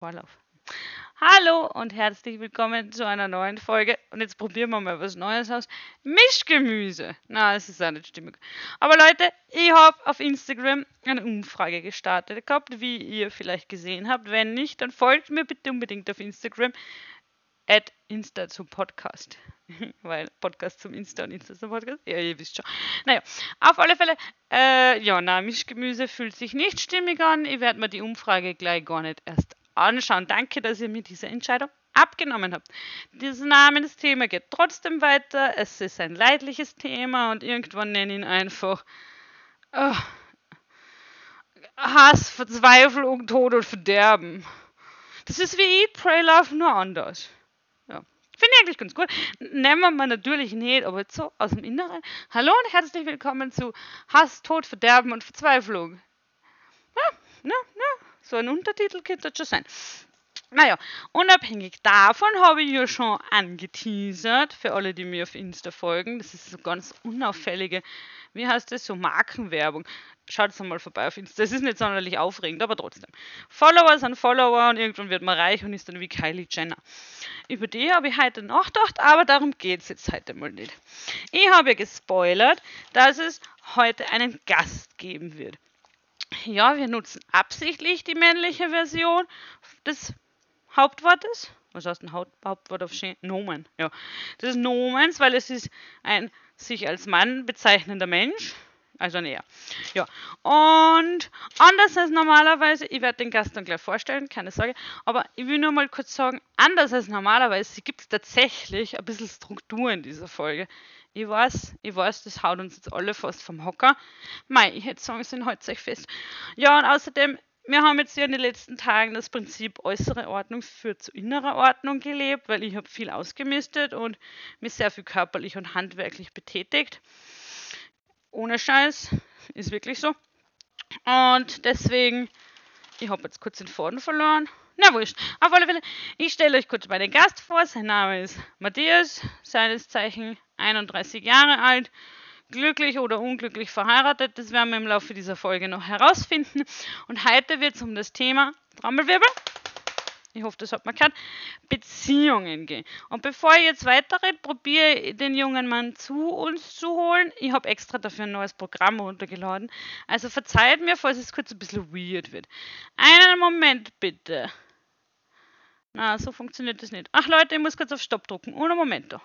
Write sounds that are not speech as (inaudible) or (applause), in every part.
Vorlauf. Hallo und herzlich willkommen zu einer neuen Folge. Und jetzt probieren wir mal was Neues aus. Mischgemüse. Na, es ist auch nicht stimmig. Aber Leute, ich habe auf Instagram eine Umfrage gestartet gehabt, wie ihr vielleicht gesehen habt. Wenn nicht, dann folgt mir bitte unbedingt auf Instagram. At Insta zum Podcast. (laughs) Weil Podcast zum Insta und Insta zum Podcast. Ja, ihr wisst schon. Naja, auf alle Fälle, äh, ja, na, Mischgemüse fühlt sich nicht stimmig an. Ich werde mir die Umfrage gleich gar nicht erst anschauen. Danke, dass ihr mir diese Entscheidung abgenommen habt. Dieses Namensthema geht trotzdem weiter. Es ist ein leidliches Thema und irgendwann nenne ich ihn einfach oh, Hass, Verzweiflung, Tod und Verderben. Das ist wie Eat, Pray, Love, nur anders. Ja. Finde ich eigentlich ganz gut. Nennen wir natürlich nicht, aber jetzt so aus dem Inneren. Hallo und herzlich willkommen zu Hass, Tod, Verderben und Verzweiflung. Ja, ja, ja. So ein Untertitel könnte das schon sein. Naja, unabhängig davon habe ich ja schon angeteasert, für alle, die mir auf Insta folgen. Das ist so ganz unauffällige, wie heißt das, so Markenwerbung. Schaut mal vorbei auf Insta. Das ist nicht sonderlich aufregend, aber trotzdem. Follower sind Follower und irgendwann wird man reich und ist dann wie Kylie Jenner. Über die habe ich heute nachgedacht, aber darum geht es jetzt heute mal nicht. Ich habe ja gespoilert, dass es heute einen Gast geben wird. Ja, wir nutzen absichtlich die männliche Version des Hauptwortes. Was heißt ein Haupt Hauptwort auf Sch Nomen? Ja, des Nomens, weil es ist ein sich als Mann bezeichnender Mensch. Also ein Er. Ja. Und anders als normalerweise, ich werde den Gast dann gleich vorstellen, keine Sorge, aber ich will nur mal kurz sagen, anders als normalerweise gibt es tatsächlich ein bisschen Struktur in dieser Folge. Ich weiß, ich weiß, das haut uns jetzt alle fast vom Hocker. Mei, ich hätte sagen sollen, haltet euch fest. Ja, und außerdem, wir haben jetzt ja in den letzten Tagen das Prinzip äußere Ordnung führt zu innerer Ordnung gelebt, weil ich habe viel ausgemistet und mich sehr viel körperlich und handwerklich betätigt. Ohne Scheiß, ist wirklich so. Und deswegen, ich habe jetzt kurz den Faden verloren. Na wurscht. Auf alle Fälle, ich stelle euch kurz meinen Gast vor. Sein Name ist Matthias, seines Zeichen 31 Jahre alt, glücklich oder unglücklich verheiratet. Das werden wir im Laufe dieser Folge noch herausfinden. Und heute wird es um das Thema Trommelwirbel. Ich hoffe, das hat man gehört. Beziehungen gehen. Und bevor ich jetzt weiterrede, probiere ich den jungen Mann zu uns zu holen. Ich habe extra dafür ein neues Programm runtergeladen. Also verzeiht mir, falls es kurz ein bisschen weird wird. Einen Moment bitte. Na, so funktioniert das nicht. Ach Leute, ich muss kurz auf Stopp drucken. Ohne Momento.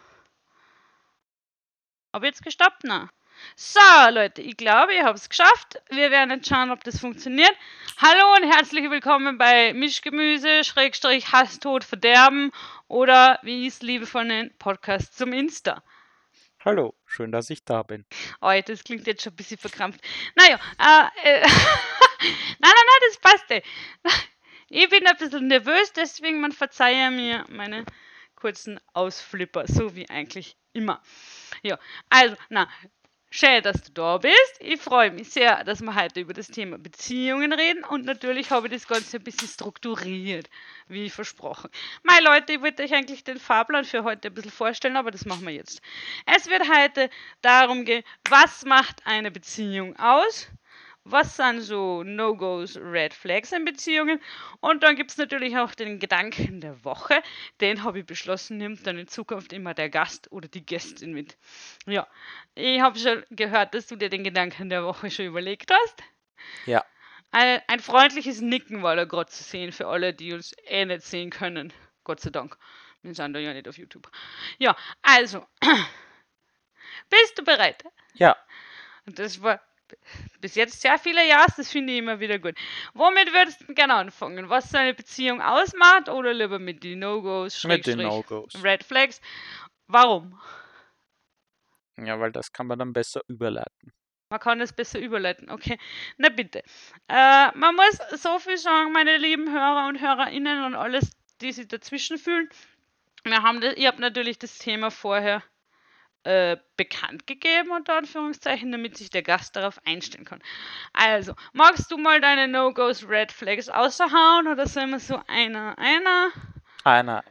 Habe jetzt gestoppt? Na. So, Leute, ich glaube, ich habe es geschafft. Wir werden jetzt schauen, ob das funktioniert. Hallo und herzlich willkommen bei Mischgemüse, Schrägstrich, Hass, Tod, Verderben oder, wie ich es liebevoll nenne, Podcast zum Insta. Hallo, schön, dass ich da bin. Oh, das klingt jetzt schon ein bisschen verkrampft. Naja, äh, äh (laughs) nein, nein, nein, das passt. Ey. Ich bin ein bisschen nervös, deswegen man verzeihe mir meine kurzen Ausflipper, so wie eigentlich immer. Ja, also, na, schön, dass du da bist. Ich freue mich sehr, dass wir heute über das Thema Beziehungen reden und natürlich habe ich das Ganze ein bisschen strukturiert, wie versprochen. Meine Leute, ich wollte euch eigentlich den Fahrplan für heute ein bisschen vorstellen, aber das machen wir jetzt. Es wird heute darum gehen, was macht eine Beziehung aus? Was sind so No-Gos, Red Flags in Beziehungen. Und dann gibt es natürlich auch den Gedanken der Woche. Den habe ich beschlossen, nimmt dann in Zukunft immer der Gast oder die Gästin mit. Ja, ich habe schon gehört, dass du dir den Gedanken der Woche schon überlegt hast. Ja. Ein, ein freundliches Nicken war da gerade zu sehen für alle, die uns eh nicht sehen können. Gott sei Dank. Wir sind da ja nicht auf YouTube. Ja, also. (clears throat) Bist du bereit? Ja. Und das war bis jetzt sehr viele Ja's, das finde ich immer wieder gut. Womit würdest du gerne anfangen? Was so eine Beziehung ausmacht oder lieber mit den No-Gos? Mit den No-Gos. Red Flags. Warum? Ja, weil das kann man dann besser überleiten. Man kann das besser überleiten, okay. Na bitte. Äh, man muss so viel sagen, meine lieben Hörer und Hörerinnen und alles, die sich dazwischen fühlen. Wir haben das, ihr habt natürlich das Thema vorher äh, bekannt gegeben, unter Anführungszeichen, damit sich der Gast darauf einstellen kann. Also, magst du mal deine No-Gos, Red Flags außerhauen oder sollen wir so einer, einer? Einer, einer.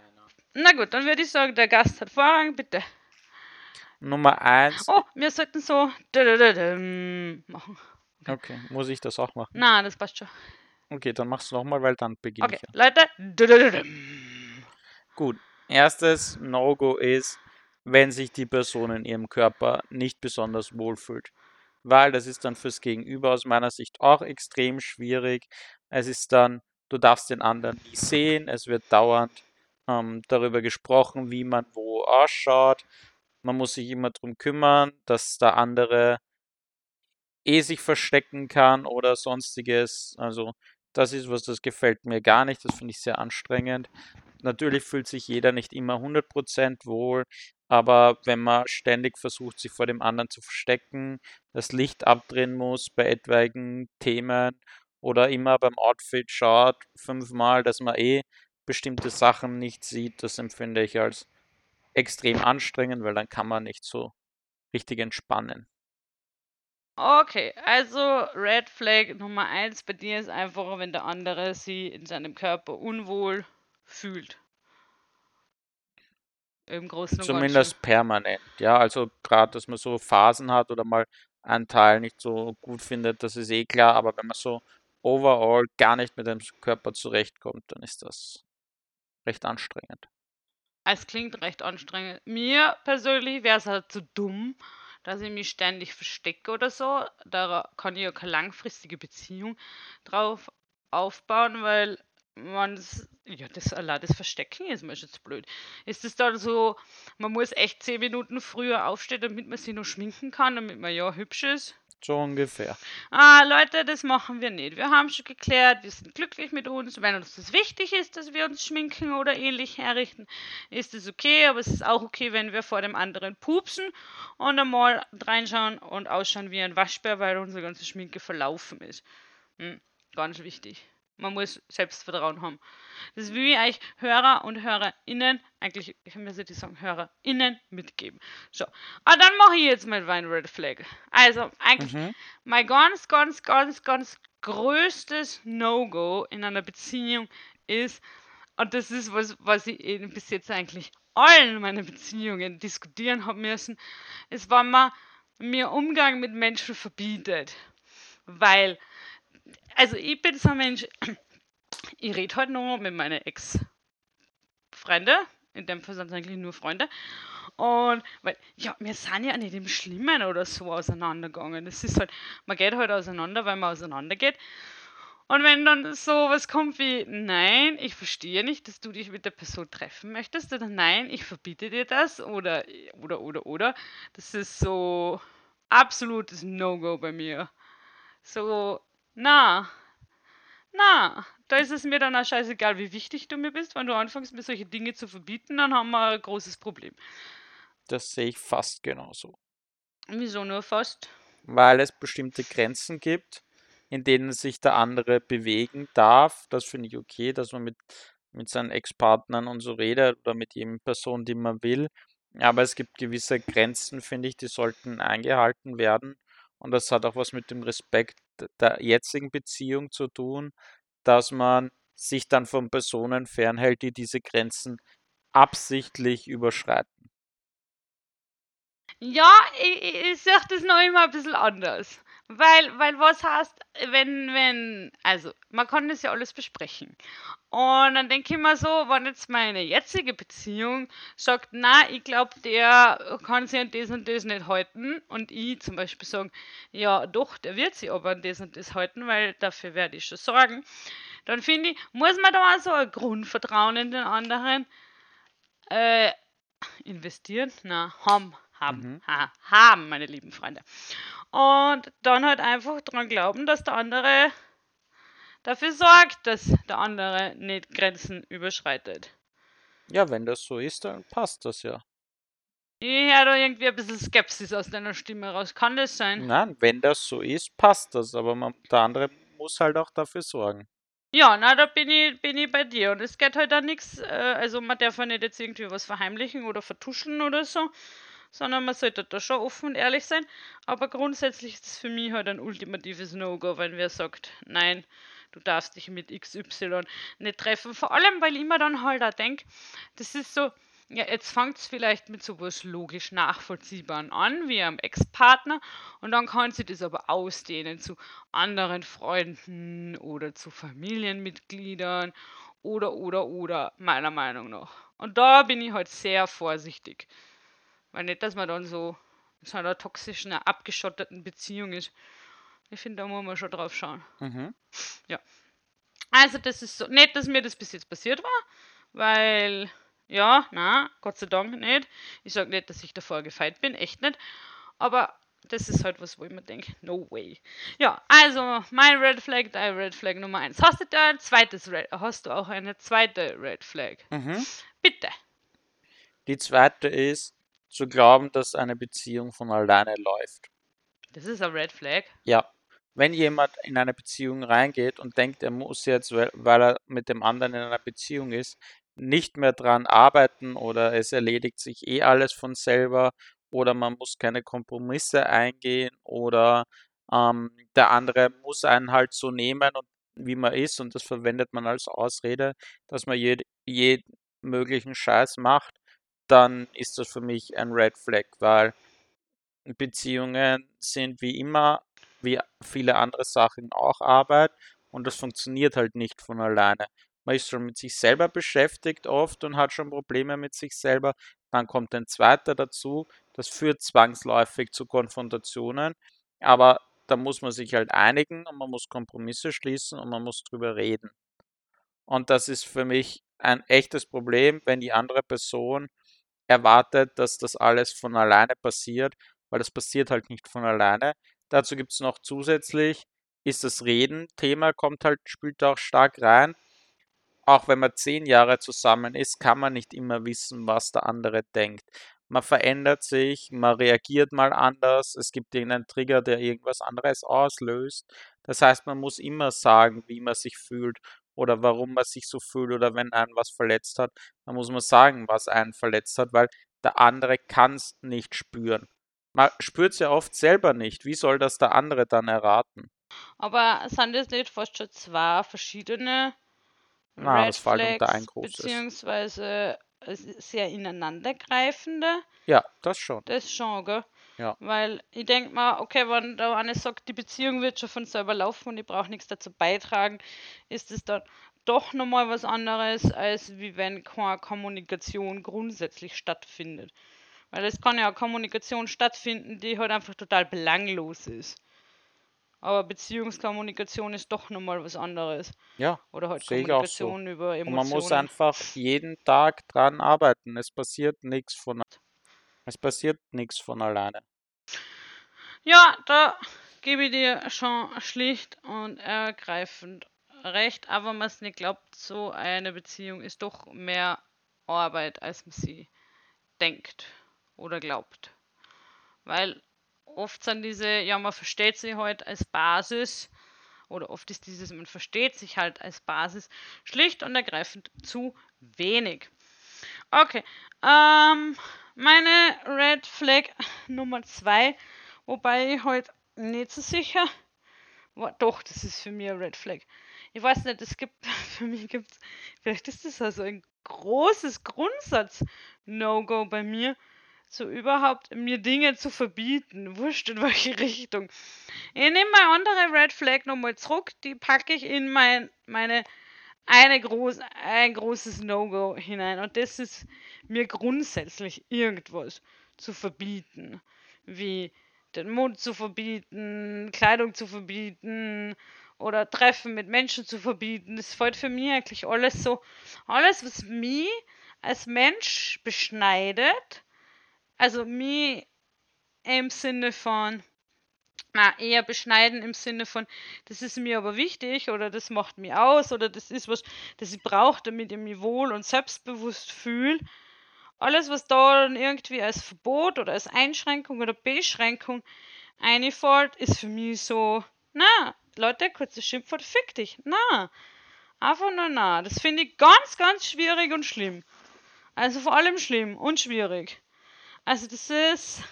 Na gut, dann würde ich sagen, der Gast hat Vorrang, bitte. Nummer eins. Oh, wir sollten so machen. Okay, muss ich das auch machen? Na, das passt schon. Okay, dann mach's nochmal, weil dann beginne Okay, ich ja. Leute. Gut, erstes No-Go ist, wenn sich die Person in ihrem Körper nicht besonders wohlfühlt. Weil das ist dann fürs Gegenüber aus meiner Sicht auch extrem schwierig. Es ist dann, du darfst den anderen nie sehen, es wird dauernd ähm, darüber gesprochen, wie man wo ausschaut. Man muss sich immer darum kümmern, dass der andere eh sich verstecken kann oder sonstiges. Also das ist was, das gefällt mir gar nicht. Das finde ich sehr anstrengend. Natürlich fühlt sich jeder nicht immer 100% wohl, aber wenn man ständig versucht, sich vor dem anderen zu verstecken, das Licht abdrehen muss bei etwaigen Themen oder immer beim Outfit schaut, fünfmal, dass man eh bestimmte Sachen nicht sieht, das empfinde ich als extrem anstrengend, weil dann kann man nicht so richtig entspannen. Okay, also Red Flag Nummer eins bei dir ist einfach, wenn der andere sie in seinem Körper unwohl fühlt. Im Großen und Zumindest permanent, ja. Also gerade, dass man so Phasen hat oder mal einen Teil nicht so gut findet, das ist eh klar, aber wenn man so overall gar nicht mit dem Körper zurechtkommt, dann ist das recht anstrengend. Es klingt recht anstrengend. Mir persönlich wäre es halt zu dumm, dass ich mich ständig verstecke oder so. Da kann ich ja keine langfristige Beziehung drauf aufbauen, weil man ja, das allein das Verstecken ist mir schon zu blöd. Ist es dann so, man muss echt zehn Minuten früher aufstehen, damit man sich noch schminken kann, damit man ja hübsch ist? So ungefähr. Ah, Leute, das machen wir nicht. Wir haben schon geklärt, wir sind glücklich mit uns. Wenn uns das wichtig ist, dass wir uns schminken oder ähnlich herrichten, ist es okay. Aber es ist auch okay, wenn wir vor dem anderen pupsen und einmal reinschauen und ausschauen wie ein Waschbär, weil unsere ganze Schminke verlaufen ist. Hm, ganz wichtig. Man muss Selbstvertrauen haben. Das will ich euch Hörer und HörerInnen, eigentlich, ich müsste die sagen, HörerInnen mitgeben. So, ah, dann mache ich jetzt mein Wein Red Flag. Also, eigentlich, mhm. mein ganz, ganz, ganz, ganz größtes No-Go in einer Beziehung ist, und das ist was, was ich bis jetzt eigentlich allen meinen Beziehungen diskutieren habe müssen, ist, wenn man mir Umgang mit Menschen verbietet. Weil also ich bin so ein Mensch, (clears throat) ich rede heute nur mit meinen Ex-Freunde. In dem Fall sind es eigentlich nur Freunde. Und weil, ja, wir sind ja nicht im Schlimmen oder so auseinandergegangen. Es ist halt, man geht halt auseinander, weil man auseinandergeht. Und wenn dann so was kommt wie, nein, ich verstehe nicht, dass du dich mit der Person treffen möchtest, oder nein, ich verbiete dir das, oder, oder, oder, oder, das ist so absolutes No-Go bei mir. So, na, na, da ist es mir dann auch scheißegal, wie wichtig du mir bist. Wenn du anfängst, mir solche Dinge zu verbieten, dann haben wir ein großes Problem. Das sehe ich fast genauso. Wieso nur fast? Weil es bestimmte Grenzen gibt, in denen sich der andere bewegen darf. Das finde ich okay, dass man mit, mit seinen Ex-Partnern und so redet oder mit jedem Person, die man will. Aber es gibt gewisse Grenzen, finde ich, die sollten eingehalten werden. Und das hat auch was mit dem Respekt der jetzigen Beziehung zu tun, dass man sich dann von Personen fernhält, die diese Grenzen absichtlich überschreiten. Ja, ich, ich sehe das noch immer ein bisschen anders. Weil, weil was heißt, wenn, wenn, also man kann das ja alles besprechen. Und dann denke ich mir so, wenn jetzt meine jetzige Beziehung sagt, na, ich glaube, der kann sich an das und das nicht halten und ich zum Beispiel sagen, ja doch, der wird sich aber an das und das halten, weil dafür werde ich schon sorgen, dann finde ich, muss man da auch so ein Grundvertrauen in den anderen äh, investieren? Na, haben, haben, mhm. ha, haben, meine lieben Freunde. Und dann halt einfach dran glauben, dass der andere dafür sorgt, dass der andere nicht Grenzen überschreitet. Ja, wenn das so ist, dann passt das ja. Ich höre da irgendwie ein bisschen Skepsis aus deiner Stimme raus. Kann das sein? Nein, wenn das so ist, passt das. Aber man, der andere muss halt auch dafür sorgen. Ja, na, da bin ich, bin ich bei dir. Und es geht halt da nichts, äh, also man darf ja nicht jetzt irgendwie was verheimlichen oder vertuschen oder so sondern man sollte da schon offen und ehrlich sein. Aber grundsätzlich ist es für mich halt ein ultimatives No-Go, wenn wer sagt, nein, du darfst dich mit XY nicht treffen. Vor allem, weil ich mir dann halt auch denke, das ist so, ja, jetzt fängt es vielleicht mit sowas logisch nachvollziehbaren an, wie am Ex-Partner, und dann kann sie das aber ausdehnen zu anderen Freunden oder zu Familienmitgliedern oder, oder, oder, meiner Meinung nach. Und da bin ich halt sehr vorsichtig. Weil nicht, dass man dann so in so einer toxischen, abgeschotteten Beziehung ist. Ich finde, da muss man schon drauf schauen. Mhm. Ja. Also, das ist so. Nicht, dass mir das bis jetzt passiert war, weil ja, na, Gott sei Dank nicht. Ich sage nicht, dass ich davor gefeit bin, echt nicht. Aber das ist halt was, wo ich mir denke, no way. Ja, also mein Red Flag, dein Red Flag Nummer 1. Hast du da ein zweites Red, hast du auch eine zweite Red Flag? Mhm. Bitte. Die zweite ist, zu glauben, dass eine Beziehung von alleine läuft. Das ist ein Red Flag. Ja. Wenn jemand in eine Beziehung reingeht und denkt, er muss jetzt, weil er mit dem anderen in einer Beziehung ist, nicht mehr dran arbeiten oder es erledigt sich eh alles von selber oder man muss keine Kompromisse eingehen oder ähm, der andere muss einen halt so nehmen und wie man ist und das verwendet man als Ausrede, dass man jeden jed möglichen Scheiß macht, dann ist das für mich ein Red Flag, weil Beziehungen sind wie immer, wie viele andere Sachen auch Arbeit und das funktioniert halt nicht von alleine man ist schon mit sich selber beschäftigt oft und hat schon Probleme mit sich selber. Dann kommt ein zweiter dazu, das führt zwangsläufig zu Konfrontationen, aber da muss man sich halt einigen und man muss Kompromisse schließen und man muss drüber reden. Und das ist für mich ein echtes Problem, wenn die andere Person erwartet, dass das alles von alleine passiert, weil das passiert halt nicht von alleine. Dazu gibt es noch zusätzlich, ist das Reden-Thema, kommt halt, spielt auch stark rein auch wenn man zehn Jahre zusammen ist, kann man nicht immer wissen, was der andere denkt. Man verändert sich, man reagiert mal anders, es gibt irgendeinen Trigger, der irgendwas anderes auslöst. Das heißt, man muss immer sagen, wie man sich fühlt oder warum man sich so fühlt oder wenn einen was verletzt hat, dann muss man sagen, was einen verletzt hat, weil der andere kann es nicht spüren. Man spürt es ja oft selber nicht. Wie soll das der andere dann erraten? Aber sind das nicht fast schon zwei verschiedene na, Red das fällt unter Flags beziehungsweise äh, sehr ineinandergreifende. Ja, das schon. Das schon, gell? Ja. Weil ich denke mal, okay, wenn der eine sagt, die Beziehung wird schon von selber laufen und ich brauche nichts dazu beitragen, ist es dann doch nochmal was anderes, als wie wenn keine Kommunikation grundsätzlich stattfindet. Weil es kann ja Kommunikation stattfinden, die halt einfach total belanglos ist. Aber Beziehungskommunikation ist doch nochmal was anderes. Ja, Oder halt auch so. Kommunikation über Und Emotionen. man muss einfach jeden Tag dran arbeiten. Es passiert nichts von es passiert nichts von alleine. Ja, da gebe ich dir schon schlicht und ergreifend recht, aber man es nicht glaubt, so eine Beziehung ist doch mehr Arbeit, als man sie denkt oder glaubt. Weil oft sind diese, ja, man versteht sie halt als Basis, oder oft ist dieses, man versteht sich halt als Basis schlicht und ergreifend zu wenig. Okay, ähm, meine Red Flag Nummer 2, wobei ich halt nicht so sicher war, doch, das ist für mich ein Red Flag. Ich weiß nicht, es gibt, (laughs) für mich gibt es, vielleicht ist das also ein großes Grundsatz-No-Go bei mir, so überhaupt mir Dinge zu verbieten. Wurscht in welche Richtung. Ich nehme meine andere Red Flag nochmal zurück. Die packe ich in mein, meine eine groß, ein großes No-Go hinein. Und das ist mir grundsätzlich irgendwas zu verbieten. Wie den Mund zu verbieten, Kleidung zu verbieten oder Treffen mit Menschen zu verbieten. Das fällt für mich eigentlich alles so, alles, was mich als Mensch beschneidet also mich im Sinne von, na, eher beschneiden im Sinne von, das ist mir aber wichtig oder das macht mich aus oder das ist was, das ich brauche, damit ich mich wohl und selbstbewusst fühle. Alles, was da dann irgendwie als Verbot oder als Einschränkung oder Beschränkung einfällt, ist für mich so, na, Leute, kurzes Schimpfwort, fick dich. Na, einfach nur na. Das finde ich ganz, ganz schwierig und schlimm. Also vor allem schlimm und schwierig. Also das ist,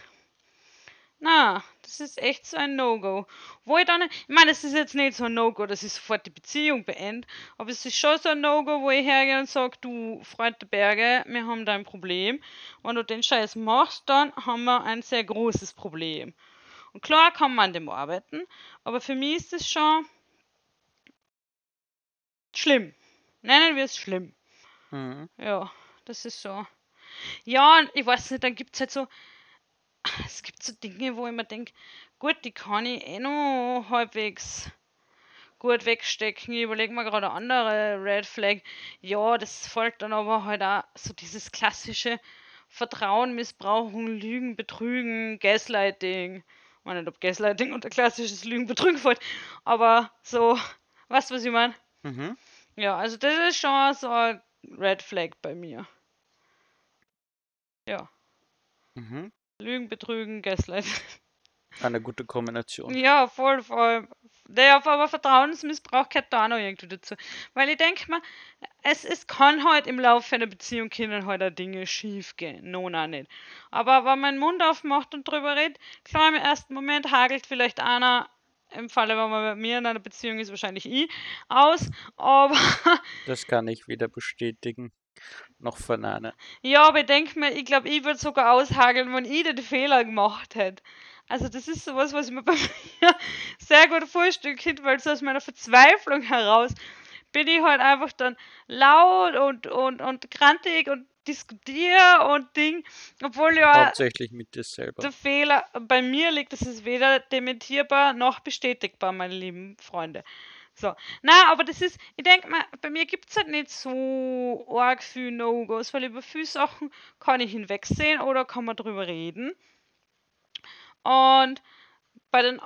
Na, das ist echt so ein No-Go. Wo ich dann, ich meine, es ist jetzt nicht so ein No-Go, dass ich sofort die Beziehung beende, aber es ist schon so ein No-Go, wo ich hergehe und sage, du, Freund der Berge, wir haben da ein Problem. Wenn du den Scheiß machst, dann haben wir ein sehr großes Problem. Und klar kann man an dem arbeiten, aber für mich ist es schon schlimm. Nennen wir es schlimm. Mhm. Ja, das ist so. Ja, und ich weiß nicht, dann gibt es halt so, es gibt so Dinge, wo ich mir denke, gut, die kann ich eh noch halbwegs gut wegstecken. Ich überlege mir gerade eine andere Red Flag. Ja, das folgt dann aber halt auch so dieses klassische Vertrauen, Missbrauchen, Lügen, Betrügen, Gaslighting. Ich meine nicht, ob Gaslighting unter klassisches Lügen, Betrügen fällt, aber so, weißt du, was ich meine? Mhm. Ja, also das ist schon so ein Red Flag bei mir. Ja, Mhm. Lügen, Betrügen, Gaslighting. (laughs) Eine gute Kombination. Ja, voll, voll. Der aber Vertrauensmissbrauch gehört da auch noch irgendwie dazu. Weil ich denke mal, es, es kann halt im Laufe einer Beziehung können halt auch Dinge schief gehen. No, auch nicht. Aber wenn man den Mund aufmacht und drüber redet, klar, im ersten Moment hagelt vielleicht einer, im Falle, wenn man bei mir in einer Beziehung ist, wahrscheinlich ich, aus. Aber Das kann ich weder bestätigen noch verneinen. ja, aber ich denke mir, ich glaube, ich würde sogar aushageln, wenn ich den Fehler gemacht hätte. Also das ist sowas, was ich mir bei (laughs) mir sehr gut vorstellen kann, weil so aus meiner Verzweiflung heraus bin ich halt einfach dann laut und, und, und grantig und diskutiere und Ding, obwohl ja Hauptsächlich mit dir selber. der Fehler bei mir liegt, das ist weder dementierbar noch bestätigbar, meine lieben Freunde. So. Na, aber das ist, ich denke mal, bei mir gibt es halt nicht so arg viel No-Gos, weil über viele Sachen kann ich hinwegsehen oder kann man drüber reden. Und bei den,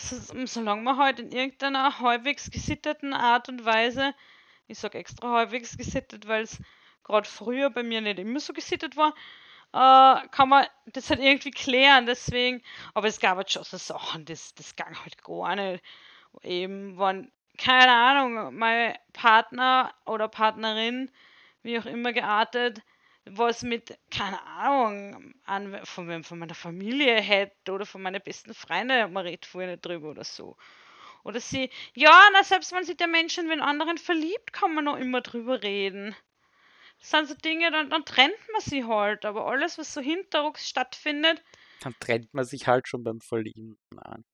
so- solange man halt in irgendeiner halbwegs gesitteten Art und Weise, ich sag extra halbwegs gesittet, weil es gerade früher bei mir nicht immer so gesittet war, äh, kann man das halt irgendwie klären. Deswegen, aber es gab halt schon so Sachen, das, das ging halt gar nicht. Eben, wenn, keine Ahnung, mein Partner oder Partnerin, wie auch immer geartet, was mit, keine Ahnung, an, von, von meiner Familie hätte oder von meinen besten Freunden, man redet vorher nicht drüber oder so. Oder sie, ja, na, selbst wenn sich der Mensch in den anderen verliebt, kann man noch immer drüber reden. Das sind so Dinge, dann, dann trennt man sie halt, aber alles, was so hinterrucks stattfindet, Dann trennt man sich halt schon beim Verlieben an.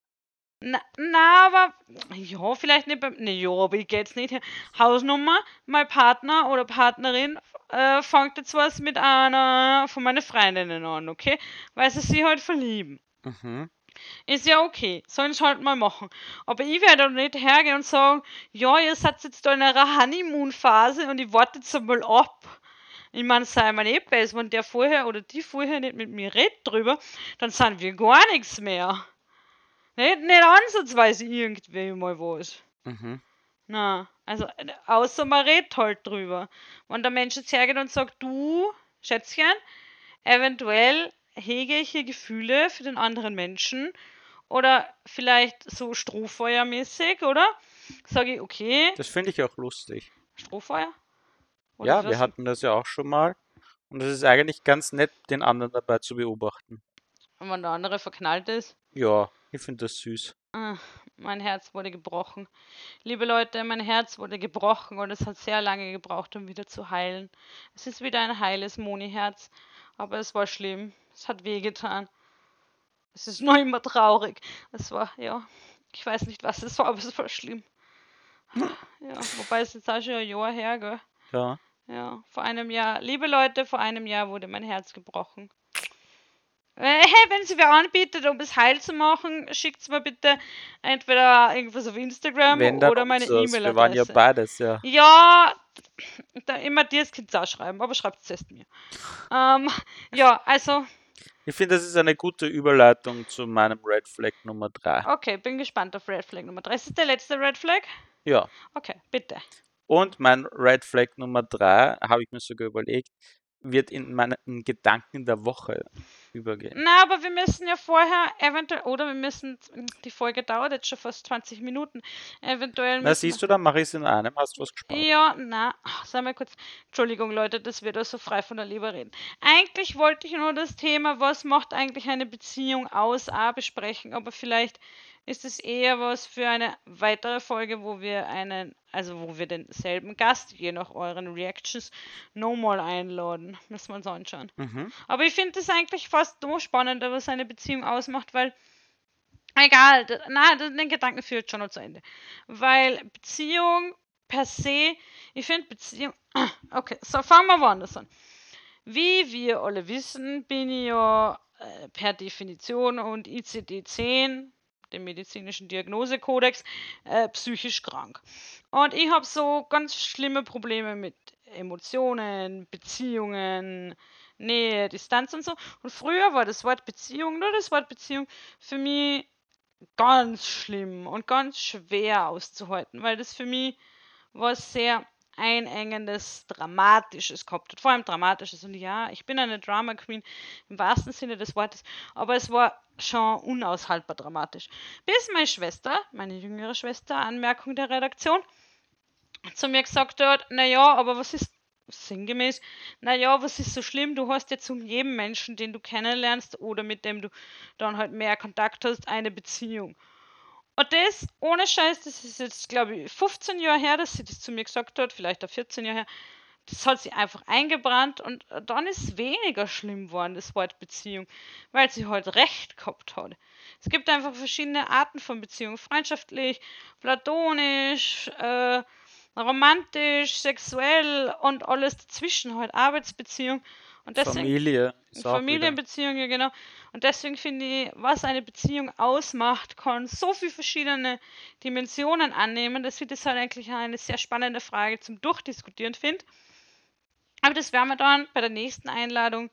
Na, na, aber, ja, vielleicht nicht beim, ne, ja, aber ich geh jetzt nicht her. Hausnummer, mein Partner oder Partnerin äh, fängt jetzt was mit einer von meinen Freundinnen an, okay? Weil sie sich halt verlieben. Mhm. Ist ja okay, sollen sie halt mal machen. Aber ich werde doch nicht hergehen und sagen, ja, ihr seid jetzt da in eurer Honeymoon-Phase und ich warte jetzt einmal ab. Ich meine, sei mal eh besser, wenn der vorher oder die vorher nicht mit mir redet drüber, dann sind wir gar nichts mehr. Nicht, nicht ansatzweise irgendwie mal was. Mhm. Na, also außer man redet halt drüber. Wenn der Mensch jetzt hergeht und sagt, du, Schätzchen, eventuell hege ich hier Gefühle für den anderen Menschen oder vielleicht so Strohfeuermäßig, oder? Sage ich, okay, Das finde ich auch lustig. Strohfeuer? Oder Ja, wir was? hatten das ja auch schon mal. Und es ist eigentlich ganz nett, den anderen dabei zu beobachten. Und wenn der andere verknallt ist. Ja, ich finde das süß. Ah, mein Herz wurde gebrochen. Liebe Leute, mein Herz wurde gebrochen und es hat sehr lange gebraucht, um wieder zu heilen. Es ist wieder ein heiles Moni-Herz, aber es war schlimm. Es hat wehgetan. Es ist noch immer traurig. Es war, ja, ich weiß nicht, was es war, aber es war schlimm. Ja, wobei es jetzt auch schon ein Jahr her, gell? Ja. Ja, vor einem Jahr. Liebe Leute, vor einem Jahr wurde mein Herz gebrochen. Äh, hey, wenn sie wer anbietet, um es heil zu machen, schickt mir bitte entweder irgendwas auf Instagram oder meine das. Wir waren ja E-Mail-Adresse. beides, ja. Ja, da, immer dir das Kind auch schreiben, aber schreibt es erst mir. Ähm, ja, also, Ich finde, das ist eine gute Überleitung zu meinem Red Flag Nummer 3. okay, bin gespannt auf Red Flag Nummer 3. Ist das der letzte Red Flag? Ja. Okay, bitte. Und mein Red Flag Nummer 3 habe ich mir sogar überlegt, wird in meinen Gedanken der Woche übergehen. Na, aber wir müssen ja vorher eventuell, oder wir müssen, die Folge dauert jetzt schon fast 20 Minuten, eventuell. Na, siehst du, dann mache ich es in einem, hast du was gespart. Ja, na, sag mal kurz, Entschuldigung Leute, dass wir da so frei von der Leber reden. Eigentlich wollte ich nur das Thema, was macht eigentlich eine Beziehung aus, A, besprechen, aber vielleicht ist es eher was für eine weitere Folge, wo wir einen, also wo wir denselben Gast, je nach euren Reactions, nochmal einladen. Müssen wir uns anschauen. Mhm. Aber ich finde es eigentlich fast noch spannender, was eine Beziehung ausmacht, weil egal, na, den Gedanken führt schon noch zu Ende. Weil Beziehung per se, ich finde Beziehung, (clears throat) okay, so fangen wir woanders an. Wie wir alle wissen, bin ich ja äh, per Definition und ICD-10 dem medizinischen Diagnosekodex, äh, psychisch krank. Und ich habe so ganz schlimme Probleme mit Emotionen, Beziehungen, Nähe, Distanz und so. Und früher war das Wort Beziehung, nur das Wort Beziehung für mich ganz schlimm und ganz schwer auszuhalten, weil das für mich was sehr einengendes, dramatisches gehabt hat. Vor allem dramatisches. Und ja, ich bin eine Drama Queen im wahrsten Sinne des Wortes, aber es war schon unaushaltbar dramatisch. Bis meine Schwester, meine jüngere Schwester, Anmerkung der Redaktion, zu mir gesagt hat, naja, aber was ist sinngemäß, naja, was ist so schlimm? Du hast ja zu jedem Menschen, den du kennenlernst oder mit dem du dann halt mehr Kontakt hast, eine Beziehung. Und das, ohne Scheiß, das ist jetzt, glaube ich, 15 Jahre her, dass sie das zu mir gesagt hat, vielleicht auch 14 Jahre her. Das hat sie einfach eingebrannt und dann ist es weniger schlimm geworden, das Wort Beziehung, weil sie halt recht gehabt hat. Es gibt einfach verschiedene Arten von Beziehungen. Freundschaftlich, platonisch, äh, romantisch, sexuell und alles dazwischen, halt Arbeitsbeziehung. Und deswegen, Familie. Familienbeziehung, ja genau. Und deswegen finde ich, was eine Beziehung ausmacht, kann so viele verschiedene Dimensionen annehmen, dass ich das halt eigentlich eine sehr spannende Frage zum Durchdiskutieren finde. Aber das werden wir dann bei der nächsten Einladung,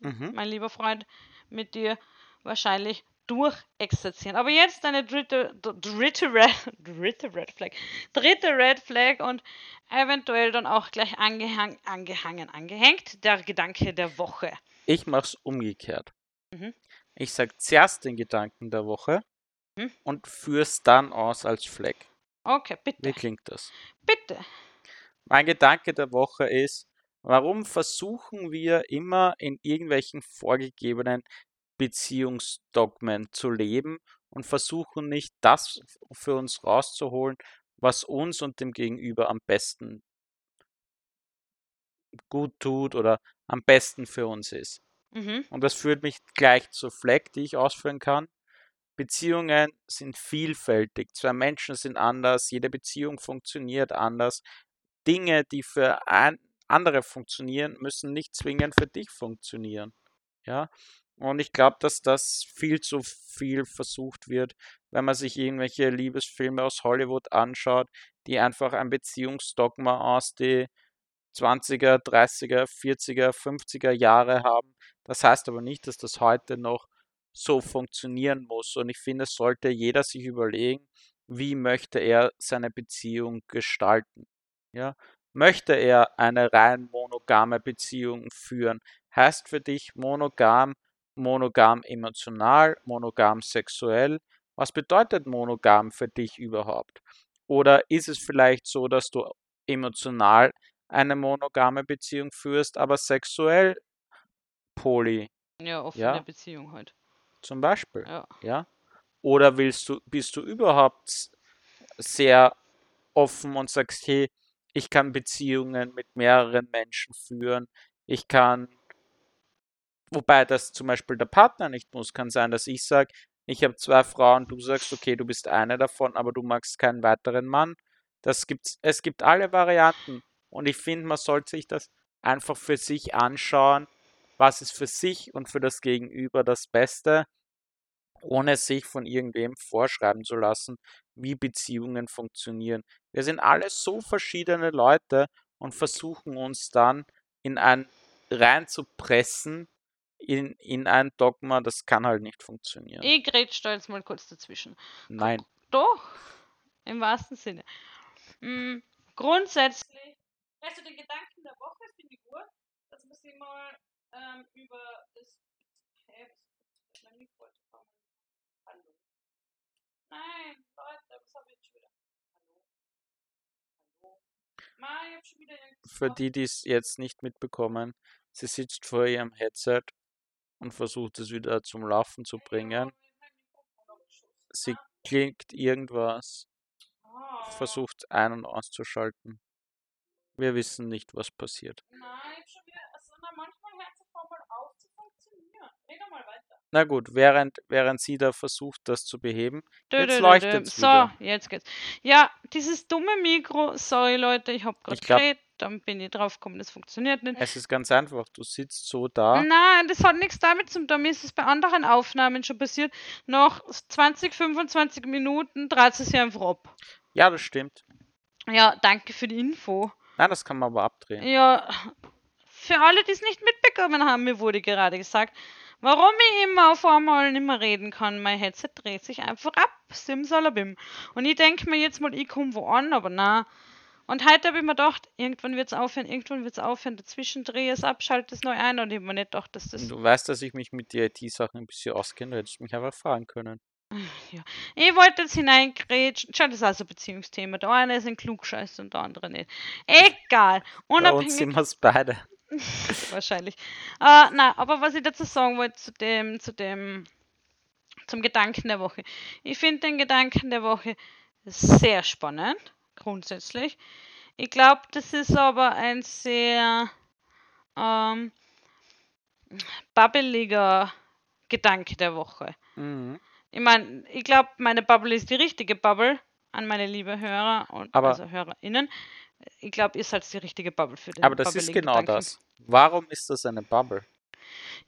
Mhm. mein lieber Freund, mit dir wahrscheinlich durchexerzieren. Aber jetzt eine dritte, dritte, Red, (laughs) dritte Red Flag. Dritte Red Flag und eventuell dann auch gleich angehang, angehangen, angehängt, der Gedanke der Woche. Ich mache es umgekehrt. Mhm. Ich sage zuerst den Gedanken der Woche Mhm. und führ's dann aus als Flag. Okay, Wie bitte, klingt das? bitte. Mein Gedanke der Woche ist, warum versuchen wir immer in irgendwelchen vorgegebenen Beziehungsdogmen zu leben und versuchen nicht das für uns rauszuholen, was uns und dem Gegenüber am besten gut tut oder am besten für uns ist. Mhm. Und das führt mich gleich zur Fleck, die ich ausführen kann. Beziehungen sind vielfältig. Zwei Menschen sind anders. Jede Beziehung funktioniert anders. Dinge, die für ein, andere funktionieren, müssen nicht zwingend für dich funktionieren. Ja. Und ich glaube, dass das viel zu viel versucht wird, wenn man sich irgendwelche Liebesfilme aus Hollywood anschaut, die einfach ein Beziehungsdogma aus die 20er, 30er, 40er, 50er Jahre haben. Das heißt aber nicht, dass das heute noch so funktionieren muss. Und ich finde, es sollte jeder sich überlegen, wie möchte er seine Beziehung gestalten. Ja? Möchte er eine rein monogame Beziehung führen? Heißt für dich monogam, monogam emotional, monogam sexuell? Was bedeutet monogam für dich überhaupt? Oder ist es vielleicht so, dass du emotional eine monogame Beziehung führst, aber sexuell poly Ja, offene Ja. Beziehung halt. zum Beispiel? Ja. Ja? Oder willst du, bist du überhaupt sehr offen und sagst, hey, ich kann Beziehungen mit mehreren Menschen führen, ich kann, wobei das zum Beispiel der Partner nicht muss, kann sein, dass ich sage, ich habe zwei Frauen, du sagst, okay, du bist eine davon, aber du magst keinen weiteren Mann. Das gibt's, es gibt alle Varianten und ich finde, man sollte sich das einfach für sich anschauen, was ist für sich und für das Gegenüber das Beste, ohne sich von irgendwem vorschreiben zu lassen, wie Beziehungen funktionieren. Wir sind alle so verschiedene Leute und versuchen uns dann in ein reinzupressen, in, in ein Dogma, das kann halt nicht funktionieren. Ich grätsch da jetzt mal kurz dazwischen. Nein. Doch, im wahrsten Sinne. Mm, grundsätzlich, also den Gedanken der Woche finde ich gut, Jetzt muss ich mal ähm, über das. Ist mein Mikro kommen? Hallo. Nein, Leute, was habe ich jetzt schon wieder? Hallo. Hallo. Ma, ich hab schon wieder Für die, die es jetzt nicht mitbekommen, sie sitzt vor ihrem Headset und versucht es wieder zum Laufen zu bringen. Sie Ah, klingt irgendwas, ah. versucht ein- und auszuschalten. Wir wissen nicht, was passiert. Nein, ich hab schon wieder. Also, na, manchmal hört es einfach mal auf zu funktionieren. Red mal weiter. Na gut, während, während sie da versucht, das zu beheben, Dö, jetzt dö. leuchtet's So, jetzt geht's. Ja, dieses dumme Mikro, sorry Leute, ich hab grad Ich glaub- geredet, dann bin ich drauf gekommen, das funktioniert nicht. Es ist ganz einfach, du sitzt so da. Nein, das hat nichts damit zu tun. Mir ist es bei anderen Aufnahmen schon passiert. Nach 20, 25 Minuten dreht es sich einfach ab. Ja, das stimmt. Ja, danke für die Info. Nein, das kann man aber abdrehen. Ja, für alle, die es nicht mitbekommen haben, mir wurde gerade gesagt, warum ich immer auf einmal nicht mehr reden kann. Mein Headset dreht sich einfach ab. Simsalabim. Und ich denke mir jetzt mal, ich komme wo an, aber na. Und heute habe ich mir gedacht, irgendwann wird es aufhören, irgendwann wird es aufhören. Dazwischen drehe ich es ab, schalte es neu ein und ich habe mir nicht gedacht, dass das. Du weißt, dass ich mich mit den IT-Sachen ein bisschen auskenne, du hättest mich einfach fragen können. Ja. Ich wollte jetzt hineingrätschen. Schau, das ist auch so ein Beziehungsthema. Der eine ist ein Klugscheiß und der andere nicht. Egal. Bei uns Unabhängig sind wir es beide. (laughs) wahrscheinlich. Äh, na, aber was ich dazu sagen wollte zu dem, zu dem, zum Gedanken der Woche. Ich finde den Gedanken der Woche sehr spannend, grundsätzlich. Ich glaube, das ist aber ein sehr ähm, babbeliger Gedanke der Woche. Mhm. Ich meine, ich glaube, meine Bubble ist die richtige Bubble an meine liebe Hörer und Aber- also HörerInnen. Ich glaube, ihr seid die richtige Bubble für den Aber das ist genau Gedanken. das. Warum ist das eine Bubble?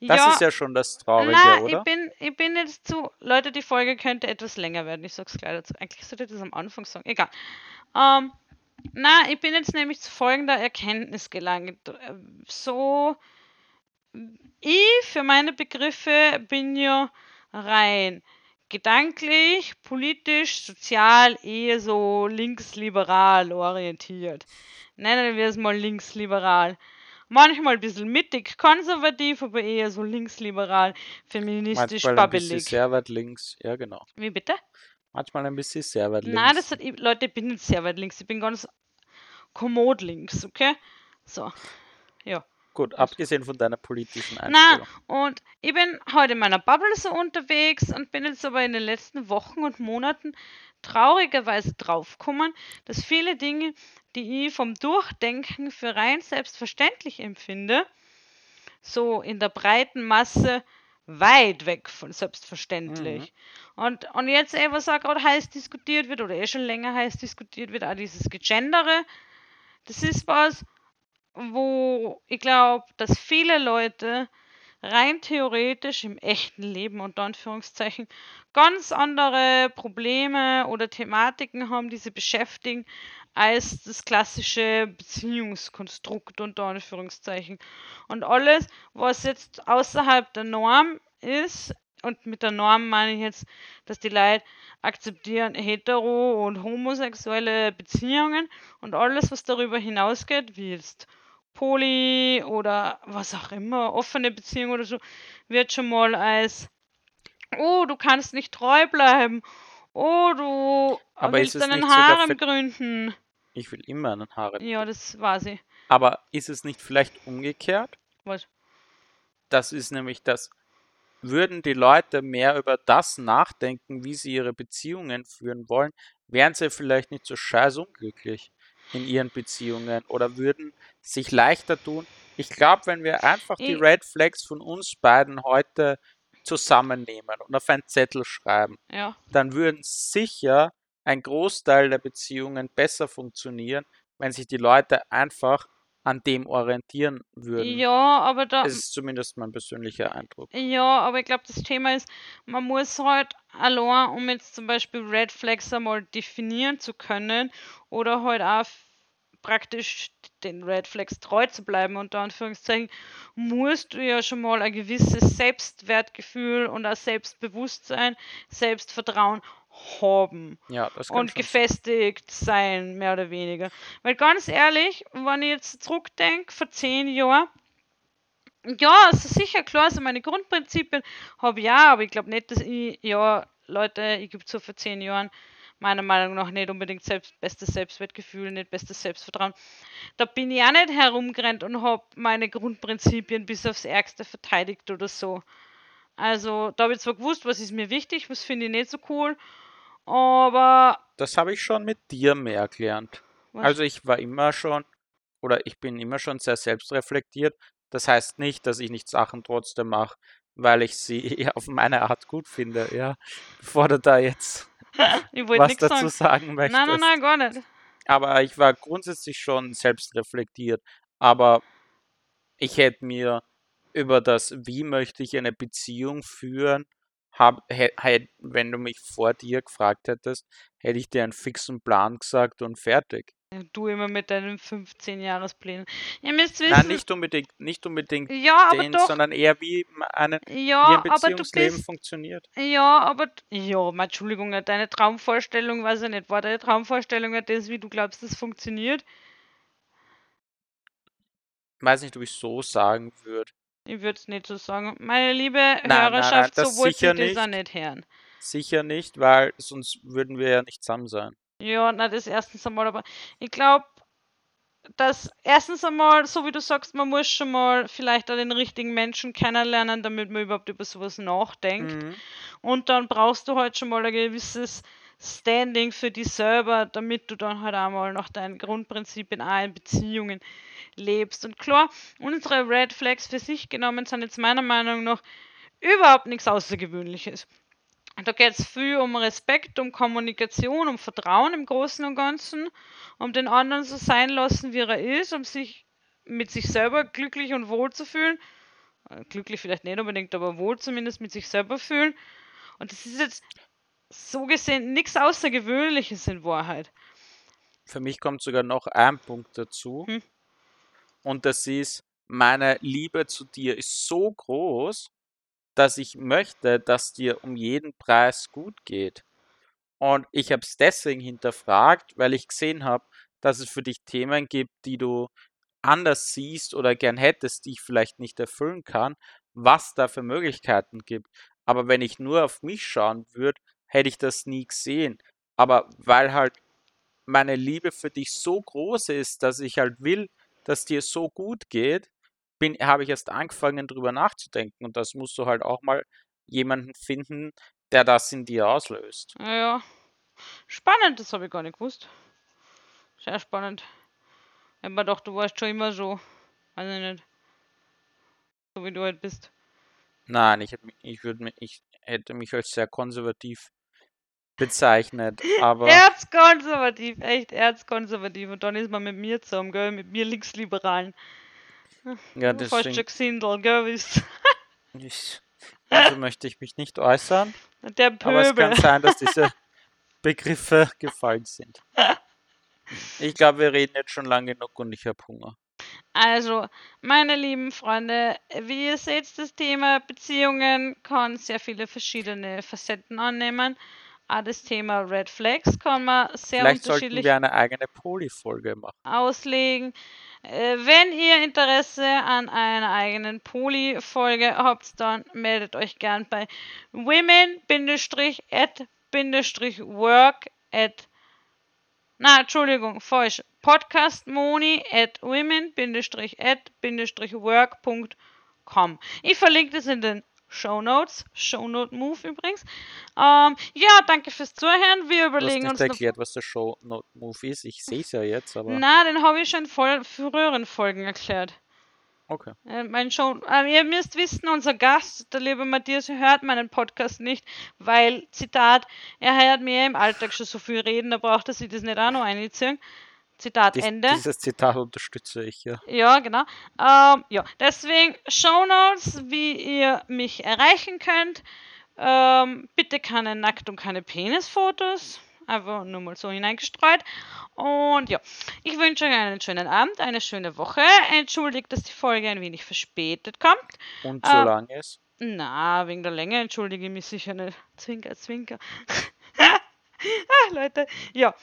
Das ja, ist ja schon das Traurige, na, oder? ich bin, ich bin jetzt zu. Leute, die Folge könnte etwas länger werden. Ich sag's gleich dazu. Eigentlich sollte ich das am Anfang sagen. Egal. Ähm, na, ich bin jetzt nämlich zu folgender Erkenntnis gelangt. So, ich für meine Begriffe bin ja rein gedanklich, politisch, sozial eher so linksliberal orientiert. Nennen wir es mal linksliberal. Manchmal ein bisschen mittig konservativ, aber eher so linksliberal, feministisch, Manchmal ein bisschen babbelig. sehr weit links. Ja, genau. Wie bitte? Manchmal ein bisschen sehr weit links. Nein, das hat, Leute, ich bin nicht sehr weit links, ich bin ganz kommod links, okay? So, ja. Gut, abgesehen von deiner politischen Na, Einstellung. und ich bin heute in meiner Bubble so unterwegs und bin jetzt aber in den letzten Wochen und Monaten traurigerweise draufgekommen, dass viele Dinge, die ich vom Durchdenken für rein selbstverständlich empfinde, so in der breiten Masse weit weg von selbstverständlich. Und, und jetzt eh, was auch gerade heiß diskutiert wird oder eh schon länger heiß diskutiert wird, auch dieses Gegendere, das ist was, wo ich glaube, dass viele Leute rein theoretisch im echten Leben unter Anführungszeichen ganz andere Probleme oder Thematiken haben, die sie beschäftigen, als das klassische Beziehungskonstrukt unter Anführungszeichen. Und alles, was jetzt außerhalb der Norm ist, und mit der Norm meine ich jetzt, dass die Leute akzeptieren hetero- und homosexuelle Beziehungen und alles, was darüber hinausgeht, wie jetzt Poly oder was auch immer, offene Beziehung oder so, wird schon mal als, oh, du kannst nicht treu bleiben, oh, du Aber willst sogar Harem gründen. Ich will immer einen Harem. Ja, das war sie. Aber ist es nicht vielleicht umgekehrt? Was? Das ist nämlich das. Würden die Leute mehr über das nachdenken, wie sie ihre Beziehungen führen wollen, wären sie vielleicht nicht so scheiß unglücklich in ihren Beziehungen oder würden sich leichter tun. Ich glaube, wenn wir einfach die Red Flags von uns beiden heute zusammennehmen und auf einen Zettel schreiben, Ja. dann würden sicher ein Großteil der Beziehungen besser funktionieren, wenn sich die Leute einfach an dem orientieren würden. Ja, aber da. Das ist zumindest mein persönlicher Eindruck. Ja, aber ich glaube, das Thema ist, man muss halt allein, um jetzt zum Beispiel Red Flags einmal definieren zu können oder halt auch praktisch den Red Flags treu zu bleiben, unter Anführungszeichen, musst du ja schon mal ein gewisses Selbstwertgefühl und ein Selbstbewusstsein, Selbstvertrauen haben Ja, das kann und schon gefestigt sein, mehr oder weniger. Weil ganz ehrlich, wenn ich jetzt zurückdenke, vor zehn Jahren, Ja, es ist sicher klar, also meine Grundprinzipien habe ich ja, aber ich glaube nicht, dass ich, ja, Leute, ich gibt so vor zehn Jahren meiner Meinung nach nicht unbedingt selbst, bestes Selbstwertgefühl, nicht bestes Selbstvertrauen. Da bin ich auch nicht herumgerannt und habe meine Grundprinzipien bis aufs Ärgste verteidigt oder so. Also, da habe ich zwar gewusst, was ist mir wichtig, was finde ich nicht so cool, aber. Das habe ich schon mit dir mehr gelernt. Was? Also, ich war immer schon, oder ich bin immer schon sehr selbstreflektiert. Das heißt nicht, dass ich nicht Sachen trotzdem mache, weil ich sie (laughs) auf meine Art gut finde, ja. Bevor du da jetzt (laughs) was dazu sagen. sagen möchtest. Nein, nein, nein, gar nicht. Aber ich war grundsätzlich schon selbstreflektiert. Aber ich hätte mir über das, wie möchte ich eine Beziehung führen, hab, hätt, wenn du mich vor dir gefragt hättest, hätte ich dir einen fixen Plan gesagt und fertig. Du immer mit deinen 15 Jahresplänen. Ihr müsst wissen. Nein, nicht unbedingt, nicht unbedingt ja, den, doch, sondern eher wie, eine, ja, wie ein Beziehungsleben bist, funktioniert. Ja, aber ja, Entschuldigung, deine Traumvorstellung, weiß ich nicht, war deine Traumvorstellung das, wie du glaubst, das funktioniert? Ich weiß nicht, ob ich so sagen würde. Ich würde es nicht so sagen. Meine liebe nein, Hörerschaft, nein, nein, so wollt ihr das auch nicht hören. Sicher nicht, weil sonst würden wir ja nicht zusammen sein. Ja, na, das erstens einmal, aber ich glaube, dass erstens einmal, so wie du sagst, man muss schon mal vielleicht auch den richtigen Menschen kennenlernen, damit man überhaupt über sowas nachdenkt. Mhm. Und dann brauchst du halt schon mal ein gewisses Standing für dich selber, damit du dann halt einmal nach deinen Grundprinzipien in Beziehungen lebst. Und klar, unsere Red Flags für sich genommen sind jetzt meiner Meinung nach überhaupt nichts Außergewöhnliches. Da geht es viel um Respekt, um Kommunikation, um Vertrauen im Großen und Ganzen, um den anderen so sein lassen, wie er ist, um sich mit sich selber glücklich und wohl zu fühlen. Äh, glücklich vielleicht nicht unbedingt, aber wohl zumindest mit sich selber fühlen. Und das ist jetzt so gesehen nichts Außergewöhnliches in Wahrheit. Für mich kommt sogar noch ein Punkt dazu. Hm. Und das ist, meine Liebe zu dir ist so groß, dass ich möchte, dass dir um jeden Preis gut geht. Und ich habe es deswegen hinterfragt, weil ich gesehen habe, dass es für dich Themen gibt, die du anders siehst oder gern hättest, die ich vielleicht nicht erfüllen kann, was da für Möglichkeiten gibt. Aber wenn ich nur auf mich schauen würde, hätte ich das nie gesehen. Aber weil halt meine Liebe für dich so groß ist, dass ich halt will, dass dir so gut geht, bin, habe ich erst angefangen, darüber nachzudenken. Und das musst du halt auch mal jemanden finden, der das in dir auslöst. Ja, spannend, das habe ich gar nicht gewusst. Sehr spannend. Mir gedacht, du warst schon immer so, weiß ich nicht, so wie du halt bist. Nein, ich, ich, würde, ich hätte mich als sehr konservativ bezeichnet, aber... Erzkonservativ, echt erzkonservativ. Und dann ist man mit mir zusammen, gell, mit mir Linksliberalen. Ja, das Fast schon Gesindel, gell, Ich, also möchte ich mich nicht äußern. (laughs) Der Pöbel. Aber es kann sein, dass diese (laughs) Begriffe gefallen sind. Ich glaube, wir reden jetzt schon lange genug und ich habe Hunger. Also, meine lieben Freunde, wie ihr seht, das Thema Beziehungen kann sehr viele verschiedene Facetten annehmen. Auch das Thema Red Flags kann man sehr Vielleicht unterschiedlich wir eine eigene Poly-Folge machen. auslegen. Äh, wenn ihr Interesse an einer eigenen Poly-Folge habt, dann meldet euch gern bei women-at-work at na, Entschuldigung, falsch. Podcastmoni at women-at-work.com. Ich verlinke das in den Show Notes, Show Note Move übrigens. Ähm, ja, danke fürs Zuhören. Wir überlegen du hast nicht uns. erklärt, was der Show Note Move ist. Ich sehe es ja jetzt, aber. Na, den habe ich schon in früheren Folgen erklärt. Okay. Äh, mein Show, äh, ihr müsst wissen, unser Gast, der liebe Matthias, hört meinen Podcast nicht, weil, Zitat, er hört mir im Alltag schon so viel reden, da braucht er sich das nicht auch noch einziehen. Zitat Dies, Ende. Dieses Zitat unterstütze ich, ja. Ja, genau. Ähm, ja, deswegen Show Notes, wie ihr mich erreichen könnt. Ähm, bitte keine Nackt- und keine Penisfotos. Einfach nur mal so hineingestreut. Und ja, ich wünsche euch einen schönen Abend, eine schöne Woche. Entschuldigt, dass die Folge ein wenig verspätet kommt. Und so ähm, lang ist? Na, wegen der Länge entschuldige ich mich sicher nicht. Zwinker, zwinker. (laughs) ah, Leute, ja.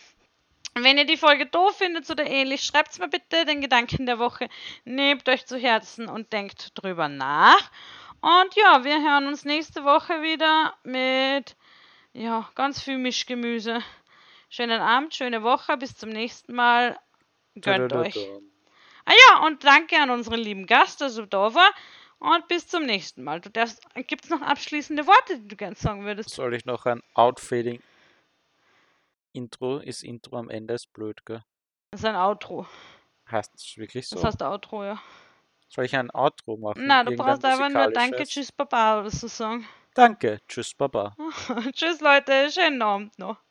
Wenn ihr die Folge doof findet oder ähnlich, schreibt mir bitte den Gedanken der Woche. Nehmt euch zu Herzen und denkt drüber nach. Und ja, wir hören uns nächste Woche wieder mit ja, ganz viel Mischgemüse. Schönen Abend, schöne Woche, bis zum nächsten Mal. Gönnt euch. Ah ja, und danke an unseren lieben Gast, der so da war. Und bis zum nächsten Mal. Du darfst, gibt es noch abschließende Worte, die du gern sagen würdest? Soll ich noch ein Outfading Intro? Ist Intro am Ende ist blöd, gell? Das ist ein Outro. Heißt es wirklich so? Das heißt Outro, ja. Soll ich ein Outro machen? Na, du brauchst einfach nur Danke? Tschüss, Baba oder so sagen. Danke, tschüss, Baba. (laughs) Tschüss, Leute, schönen Abend noch.